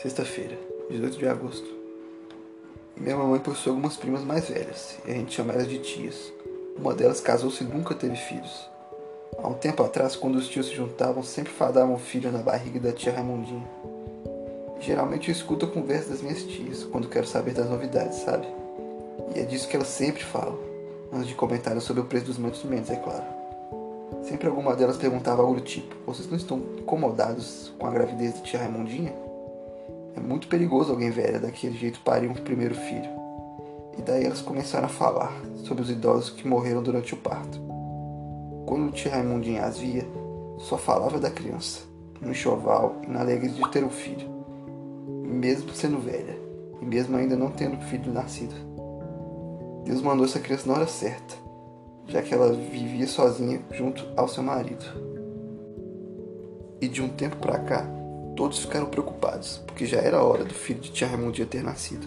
Sexta-feira, 18 de agosto. Minha mamãe possui algumas primas mais velhas, e a gente chama elas de tias. Uma delas casou-se e nunca teve filhos. Há um tempo atrás, quando os tios se juntavam, sempre fadavam o filho na barriga da tia Raimundinha. Geralmente eu escuto a conversa das minhas tias, quando quero saber das novidades, sabe? E é disso que elas sempre falam, antes de comentários sobre o preço dos mantimentos, é claro. Sempre alguma delas perguntava algo do tipo: Vocês não estão incomodados com a gravidez da tia Raimundinha? Muito perigoso alguém velha daquele jeito parir um primeiro filho. E daí elas começaram a falar sobre os idosos que morreram durante o parto. Quando o tio Raimundinho as via, só falava da criança, no enxoval e na alegria de ter um filho, mesmo sendo velha, e mesmo ainda não tendo filho nascido. Deus mandou essa criança na hora certa, já que ela vivia sozinha junto ao seu marido. E de um tempo para cá, todos ficaram preocupados, porque já era hora do filho de tia Raimundinha ter nascido.